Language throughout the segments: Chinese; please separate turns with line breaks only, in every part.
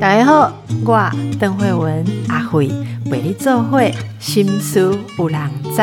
大家好，我邓慧文阿慧为你做会心思有人知。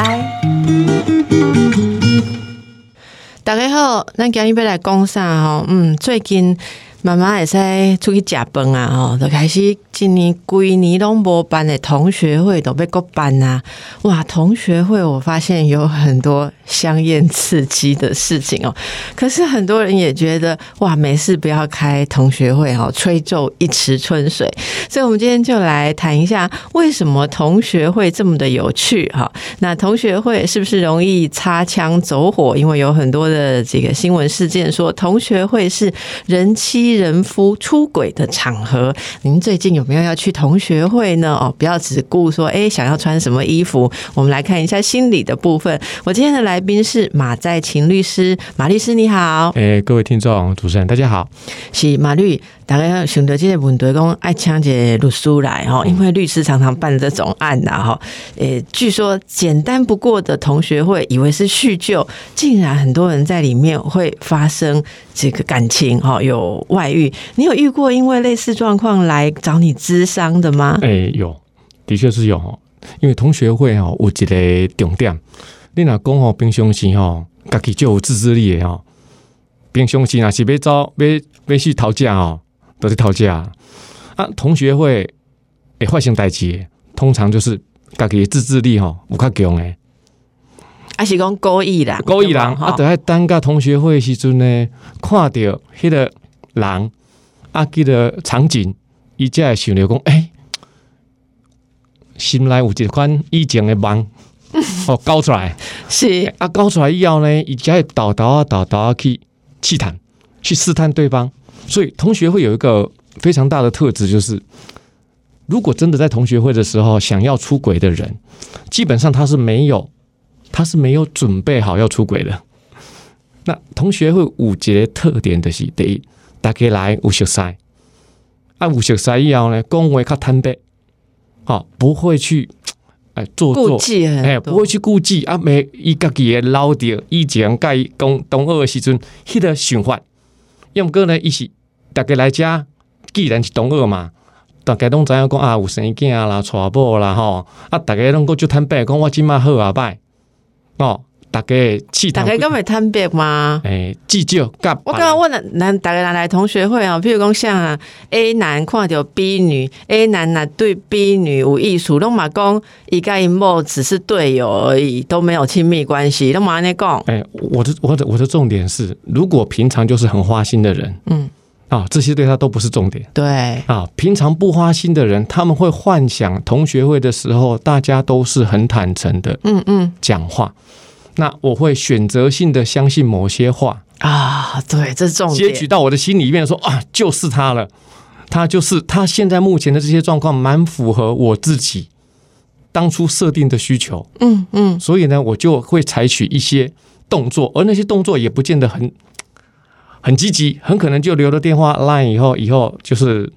大家好，咱今日要来讲啥吼？嗯，最近妈妈会使出去食饭啊，吼，就开始今年规年拢无办的同学会都要搁办啊。哇，同学会我发现有很多香艳刺激的事情哦。可是很多人也觉得哇，没事不要开同学会哦，吹皱一池春水。所以，我们今天就来谈一下为什么同学会这么的有趣哈。那同学会是不是容易擦枪走火？因为有很多的这个新闻事件说，同学会是人妻人夫出轨的场合。您最近有没有要去同学会呢？哦，不要只顾说哎想要穿什么衣服，我们来看一下心理的部分。我今天的来宾是马在勤律师，马律师你好。
哎，各位听众、主持人，大家好。
是马律，大家想到这个问题，讲爱抢一个律师来哈，因为律师常常办这种案呐哈。诶，据说简单不过的同学会，以为是叙旧，竟然很多人在里面会发生这个感情哈，有外遇。你有遇过因为类似状况来找你咨商的吗？
诶，有，的确是有哦。因为同学会哦，有一个重点，你若讲吼，平常时吼，家己就有自制力的吼。平常时若是要走要要去讨价哦，都是讨价啊。同学会会发生代志的，通常就是家己的自制力吼有较强的。
还是讲故意啦，
故意人啊，就喺等甲同学会的时阵呢，看到迄个人啊，记个场景，伊才会想着讲，诶、心内有一款以前的梦，哦，搞出来，
是
啊，搞出来以后呢，伊才会倒倒啊倒倒啊去试探，去试探对方。所以同学会有一个非常大的特质，就是如果真的在同学会的时候想要出轨的人，基本上他是没有，他是没有准备好要出轨的。那同学会有一个特点的是，第一，大家来有熟悉，啊，有熟悉以后呢，讲话较坦白，好、不会去 哎做
顾
作。哎，不会，去顾忌。啊，每伊家己的老着以前甲伊讲同学的时阵，迄、个想法。要么过呢，伊是大家来遮，既然是同学嘛，大家拢知影讲啊，有生囝啦、娶某啦吼，啊，大家拢个就坦白讲，我即马好啊歹，哦，大家气
大家敢会坦白吗？
诶，计较甲
我刚刚问了，男大家来同学会啊，譬如讲像啊 A 男看到 B 女，A 男呐对 B 女有意思，拢嘛讲伊甲因某只是队友而已，都没有亲密关系，拢嘛安尼讲，
哎，我的我的我的重点是，如果平常就是很花心的人
嗯，
啊，这些对他都不是重点。
对，
啊，平常不花心的人，他们会幻想同学会的时候，大家都是很坦诚的
嗯嗯
讲话。那我会选择性的相信某些话，
啊，对，这是重
截，取到我的心里面说啊，就是他了，他就是他现在目前的这些状况，蛮符合我自己当初设定的需求，
嗯嗯，
所以呢，我就会采取一些动作，而那些动作也不见得很很积极，很可能就留了电话 line 以后，以后就是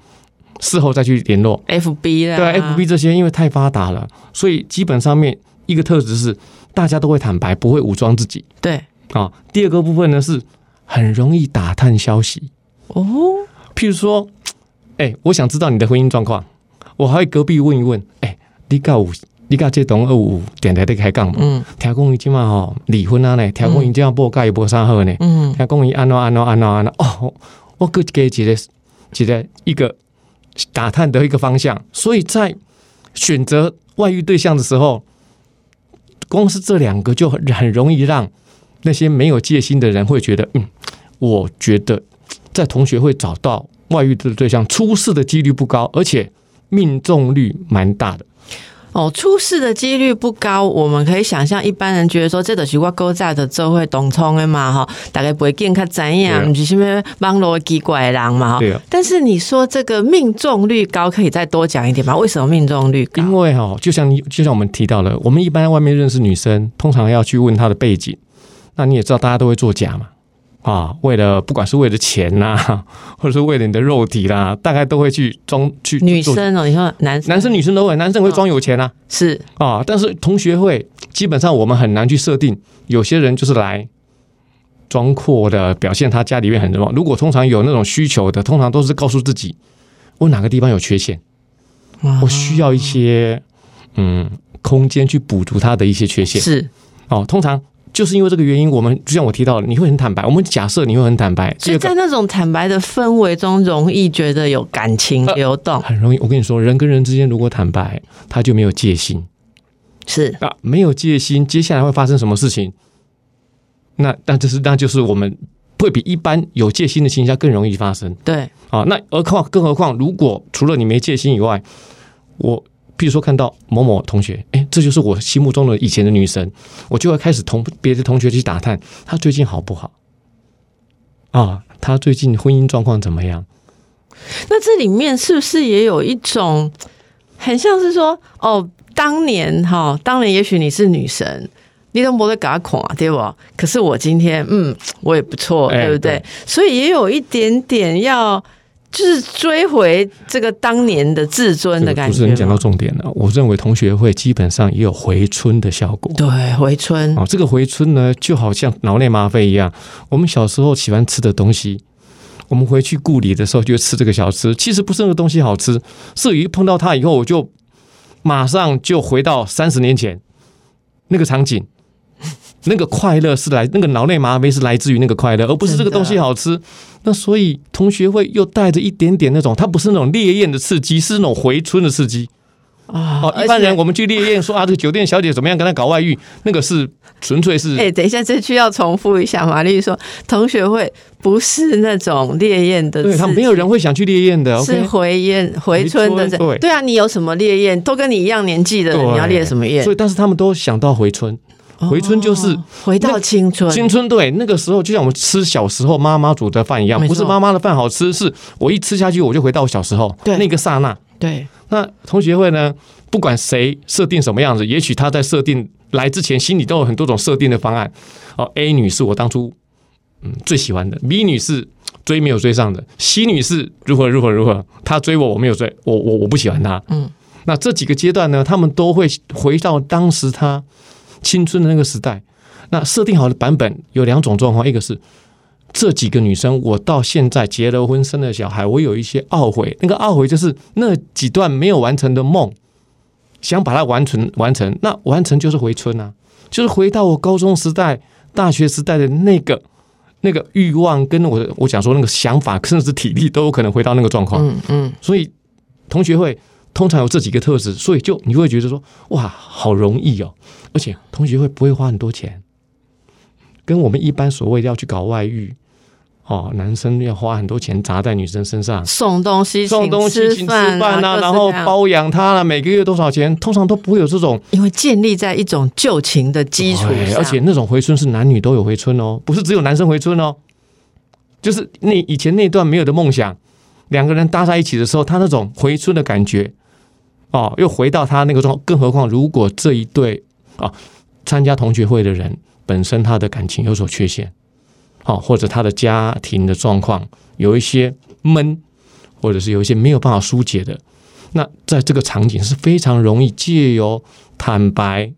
事后再去联络。
FB 啦，
对啊，FB 这些因为太发达了，所以基本上面一个特质是大家都会坦白，不会武装自己。
对，
啊。第二个部分呢是很容易打探消息，
哦，
譬如说，哎、我想知道你的婚姻状况，我还会隔壁问一问，哎、你告有你甲这同学有点台在开讲嘛？
嗯。
听讲伊即马吼离婚啊呢，听讲伊即马某甲伊无啥好呢，
嗯，
听讲伊安怎安怎安怎安怎哦，我搁给一个一个一个打探的一个方向，所以在选择外遇对象的时候，光是这两个就很很容易让那些没有戒心的人会觉得，嗯，我觉得在同学会找到外遇的对象，出事的几率不高，而且命中率蛮大的。
哦，出事的几率不高，我们可以想象，一般人觉得说，这都是我勾在的做会懂冲的嘛，哈，大概不会见较怎样，不是什么网络奇怪的人嘛，哈
对啊。
但是你说这个命中率高，可以再多讲一点吗？为什么命中率高？
因为哈、就像你就像我们提到了，我们一般在外面认识女生，通常要去问她的背景。那你也知道，大家都会作假嘛，啊，为了不管是为了钱呐、或者是为了你的肉体啦，大概都会去装去
女生哦，你说男生？
男生女生都会，男生会装有钱啊，
是。
啊，但是同学会基本上我们很难去设定，有些人就是来装阔的表现，他家里面很什么。如果通常有那种需求的，通常都是告诉自己我哪个地方有缺陷，我需要一些嗯空间去补足他的一些缺陷。
是。
哦，通常就是因为这个原因，我们就像我提到的，你会很坦白。我们假设你会很坦白，
所以在那种坦白的氛围中，容易觉得有感情流动，
很容易。我跟你说，人跟人之间如果坦白，他就没有戒心。
是
啊，没有戒心，接下来会发生什么事情？那那这是那就是我们会比一般有戒心的情况下更容易发生。
对，
啊，那何况更何况，如果除了你没戒心以外，我比如说看到某某同学，哎，这就是我心目中的以前的女神，我就会开始同别的同学去打探她最近好不好啊，她最近婚姻状况怎么样？
那这里面是不是也有一种很像是说哦？当年哈，当年也许你是女神，你都没得给他孔啊，对不？可是我今天，嗯，我也不错，对不对？所以也有一点点要，就是追回这个当年的自尊的感觉。
不是你讲到重点了，我认为同学会基本上也有回春的效果。
对，回春
哦，这个回春呢，就好像脑内吗啡一样。我们小时候喜欢吃的东西，我们回去故里的时候就吃这个小吃。其实不是那个东西好吃，是一碰到它以后我就。马上就回到三十年前那个场景，那个快乐是来，那个脑内吗啡是来自于那个快乐，而不是这个东西好吃。那所以同学会又带着一点点那种，它不是那种烈焰的刺激，是那种回春的刺激。啊！一般人我们去烈焰说啊，这个酒店小姐怎么样跟他搞外遇，那个是纯粹是。
哎，等一下，这句要重复一下玛丽说，同学会不是那种烈焰的，
对他没有人会想去烈焰的，
是回焰回春的。对对啊，你有什么烈焰？都跟你一样年纪的人，你要烈什么焰？
所以，但是他们都想到回春，回春就是
回到青春。
青春对，那个时候就像我们吃小时候妈妈煮的饭一样，不是妈妈的饭好吃，是我一吃下去我就回到小时候那个刹那。
对。
那同学会呢？不管谁设定什么样子，也许他在设定来之前，心里都有很多种设定的方案。哦，A 女士我当初嗯最喜欢的，B 女士追没有追上的，C 女士如何如何如何，她追我我没有追，我我我不喜欢她。嗯，那这几个阶段呢，他们都会回到当时他青春的那个时代。那设定好的版本有两种状况，一个是。这几个女生，我到现在结了婚、生了小孩，我有一些懊悔。那个懊悔就是那几段没有完成的梦，想把它完成。完成那完成就是回春啊，就是回到我高中时代、大学时代的那个那个欲望，跟我我讲说那个想法，甚至是体力都有可能回到那个状况。嗯嗯。所以同学会通常有这几个特质，所以就你会觉得说哇，好容易哦，而且同学会不会花很多钱，跟我们一般所谓要去搞外遇。哦，男生要花很多钱砸在女生身上，
送东西、
送东西、请吃饭啊，然后包养她了，每个月多少钱？通常都不会有这种，
因为建立在一种旧情的基础上，
而且那种回春是男女都有回春哦，不是只有男生回春哦，就是那以前那段没有的梦想，两个人搭在一起的时候，他那种回春的感觉，哦，又回到他那个状况。更何况，如果这一对啊参加同学会的人本身他的感情有所缺陷。好，或者他的家庭的状况有一些闷，或者是有一些没有办法疏解的，那在这个场景是非常容易借由坦白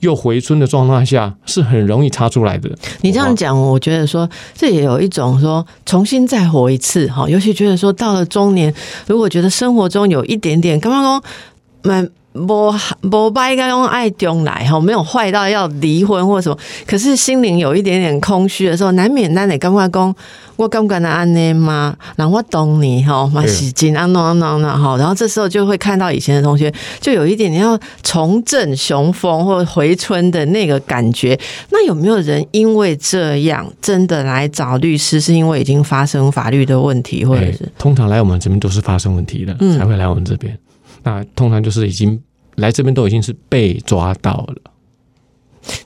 又回春的状态下，是很容易擦出来的。
你这样讲，我觉得说这也有一种说重新再活一次哈，尤其觉得说到了中年，如果觉得生活中有一点点刚刚说蛮。不不该用爱中来哈，没有坏到要离婚或什么，可是心灵有一点点空虚的时候，难免那你刚刚讲，我刚刚的安内吗？然后我懂你哈，蛮洗劲啊，喏喏喏哈，然后这时候就会看到以前的同学，就有一点点要重振雄风或回春的那个感觉。那有没有人因为这样真的来找律师，是因为已经发生法律的问题，或者是
通常来我们这边都是发生问题的，才会来我们这边。那通常就是已经来这边都已经是被抓到了，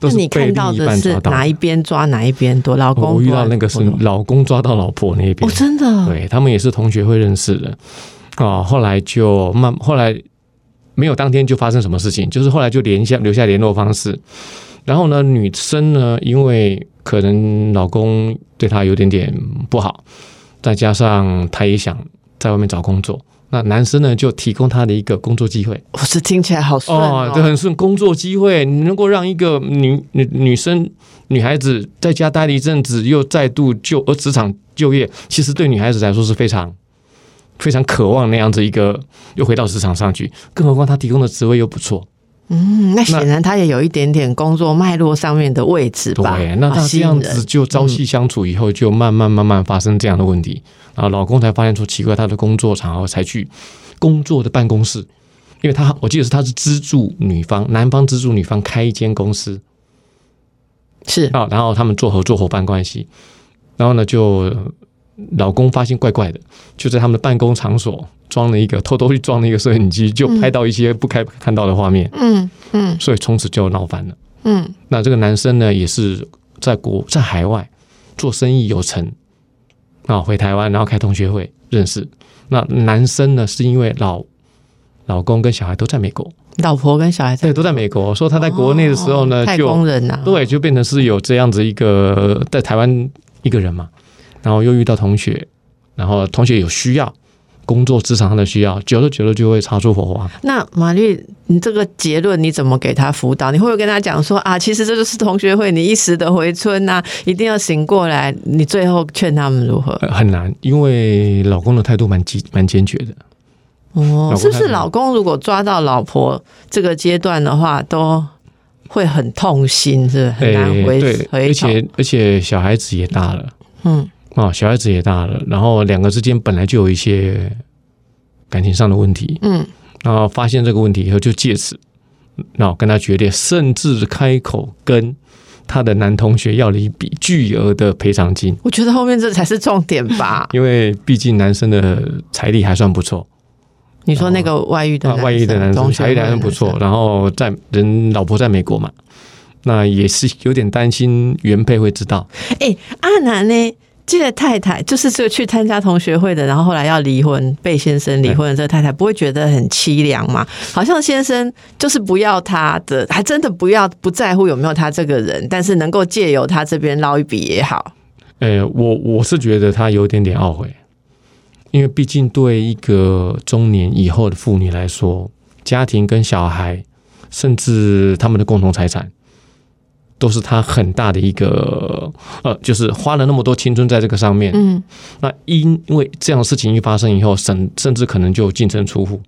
那你看到的是哪一边抓哪一边多？老公，
我遇到那个是老公抓到老婆那边，
哦，真的，
对他们也是同学会认识的啊。后来就慢，后来没有当天就发生什么事情，就是后来就联下留下联络方式。然后呢，女生呢，因为可能老公对她有点点不好，再加上她也想在外面找工作。那男生呢就提供他的一个工作机会。
我是听起来好顺哦，
对，很顺。工作机会，你能够让一个女女女生、女孩子在家待了一阵子，又再度就呃职场就业，其实对女孩子来说是非常非常渴望那样子一个又回到职场上去。更何况他提供的职位又不错。
嗯，那显然他也有一点点工作脉络上面的位置吧？
对，那他这样子就朝夕相处以后，就慢慢慢慢发生这样的问题，然后老公才发现出奇怪，他的工作场合才去工作的办公室，因为他我记得是他是资助女方，男方资助女方开一间公司，
是
啊，然后他们做合作伙伴关系，然后呢就。老公发现怪怪的，就在他们的办公场所装了一个偷偷去装了一个摄影机，就拍到一些不该看到的画面。嗯嗯，所以从此就闹翻了。嗯，那这个男生呢，也是在国在海外做生意有成，啊，回台湾然后开同学会认识。那男生呢，是因为老老公跟小孩都在美国，
老婆跟小孩
对都在美国，说他在国内的时候呢，
就工人呐，
对，就变成是有这样子一个在台湾一个人嘛。然后又遇到同学，然后同学有需要，工作职场上的需要，久了久了就会擦出火花。
那玛丽，你这个结论你怎么给他辅导？你会不会跟他讲说啊，其实这就是同学会，你一时的回春呐，一定要醒过来。你最后劝他们如何？
很难，因为老公的态度蛮坚蛮坚决的。
哦，是不是老公如果抓到老婆这个阶段的话，都会很痛心，是很难回回
而且而且小孩子也大了，嗯。啊，小孩子也大了，然后两个之间本来就有一些感情上的问题，嗯，然后发现这个问题以后，就借此，然后跟他决裂，甚至开口跟他的男同学要了一笔巨额的赔偿金。
我觉得后面这才是重点吧，
因为毕竟男生的财力还算不错。
你说那个外遇的
外遇的男生财力还算不错，然后在人老婆在美国嘛，那也是有点担心原配会知道。
哎，阿南呢？这个太太就是这个去参加同学会的，然后后来要离婚，被先生离婚的这个太太，不会觉得很凄凉吗？好像先生就是不要他的，还真的不要不在乎有没有他这个人，但是能够借由他这边捞一笔也好。
呃，我我是觉得他有点点懊悔，因为毕竟对一个中年以后的妇女来说，家庭跟小孩，甚至他们的共同财产。都是他很大的一个呃，就是花了那么多青春在这个上面，嗯，那因因为这样的事情一发生以后，甚甚至可能就净身出户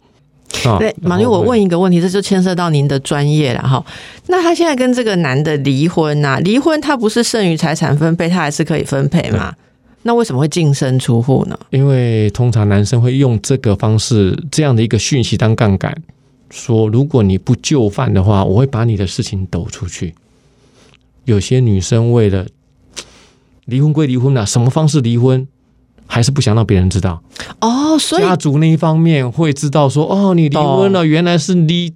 啊。对，马云，我问一个问题，这就牵涉到您的专业了哈。那他现在跟这个男的离婚呐？离婚他不是剩余财产分配，他还是可以分配吗？那为什么会净身出户呢？
因为通常男生会用这个方式，这样的一个讯息当杠杆，说如果你不就范的话，我会把你的事情抖出去。有些女生为了离婚归离婚了，什么方式离婚，还是不想让别人知道
哦。所以
家族那一方面会知道说，哦，你离婚了，原来是离。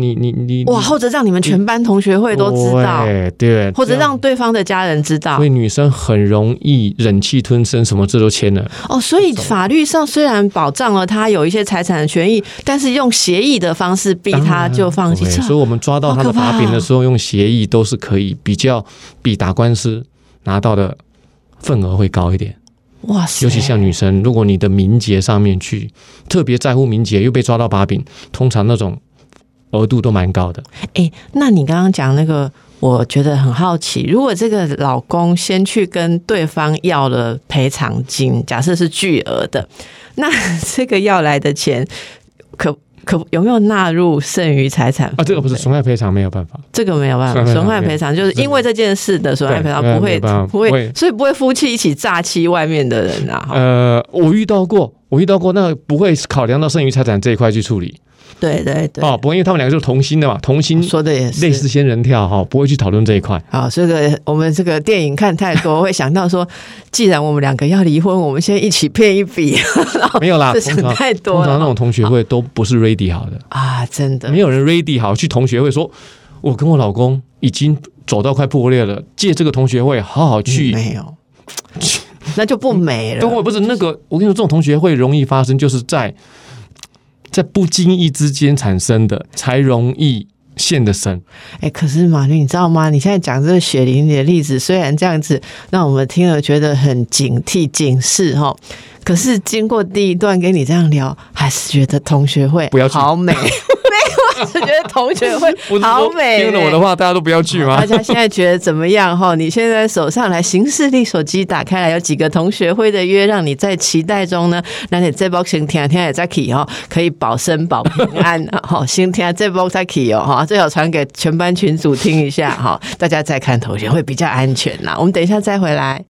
你你你
哇，或者让你们全班同学会都知道，
对，对
或者让对方的家人知道，
所以女生很容易忍气吞声，什么字都签了。
哦，所以法律上虽然保障了他有一些财产的权益，但是用协议的方式逼他就放弃。
所以我们抓到他的把柄的时候，用协议都是可以比较比打官司拿到的份额会高一点。哇塞！尤其像女生，如果你的名节上面去特别在乎名节，又被抓到把柄，通常那种。额度都蛮高的，
哎，那你刚刚讲那个，我觉得很好奇，如果这个老公先去跟对方要了赔偿金，假设是巨额的，那 这个要来的钱，可可有没有纳入剩余财产？
啊，这个不是损害赔偿，没有办法，
这个没有办法，损害赔偿就是因为这件事的损害赔偿不会不会，所以不会夫妻一起诈欺外面的人啊。
呃，我遇到过，我遇到过，那不会考量到剩余财产这一块去处理。
对对对，
哦，不过因为他们两个是同心的嘛，同心
说的也是
类似仙人跳哈，不会去讨论这一块。
好，这个我们这个电影看太多，会想到说，既然我们两个要离婚，我们先一起骗一笔。
没有啦，
想太多。
通常那种同学会都不是 ready 好的
啊，真的，
没有人 ready 好去同学会说，我跟我老公已经走到快破裂了，借这个同学会好好去，
没有，那就不美了。
对，不是那个，我跟你说，这种同学会容易发生，就是在。在不经意之间产生的，才容易陷的深。
哎，可是马丽，你知道吗？你现在讲这个血淋淋的例子，虽然这样子让我们听了觉得很警惕、警示哈，可是经过第一段跟你这样聊，还是觉得同学会
不要去
好美。是觉得同学会 好美。
听了我的话，大家都不要去吗
大？家现在觉得怎么样？哈，你现在手上来行事历手机打开来，有几个同学会的约，让你在期待中呢？那你这波先听听也在起哦，可以保身保平安。好，先听这波再起哦，哈，最好传给全班群组听一下哈，大家再看同学会比较安全啦。我们等一下再回来。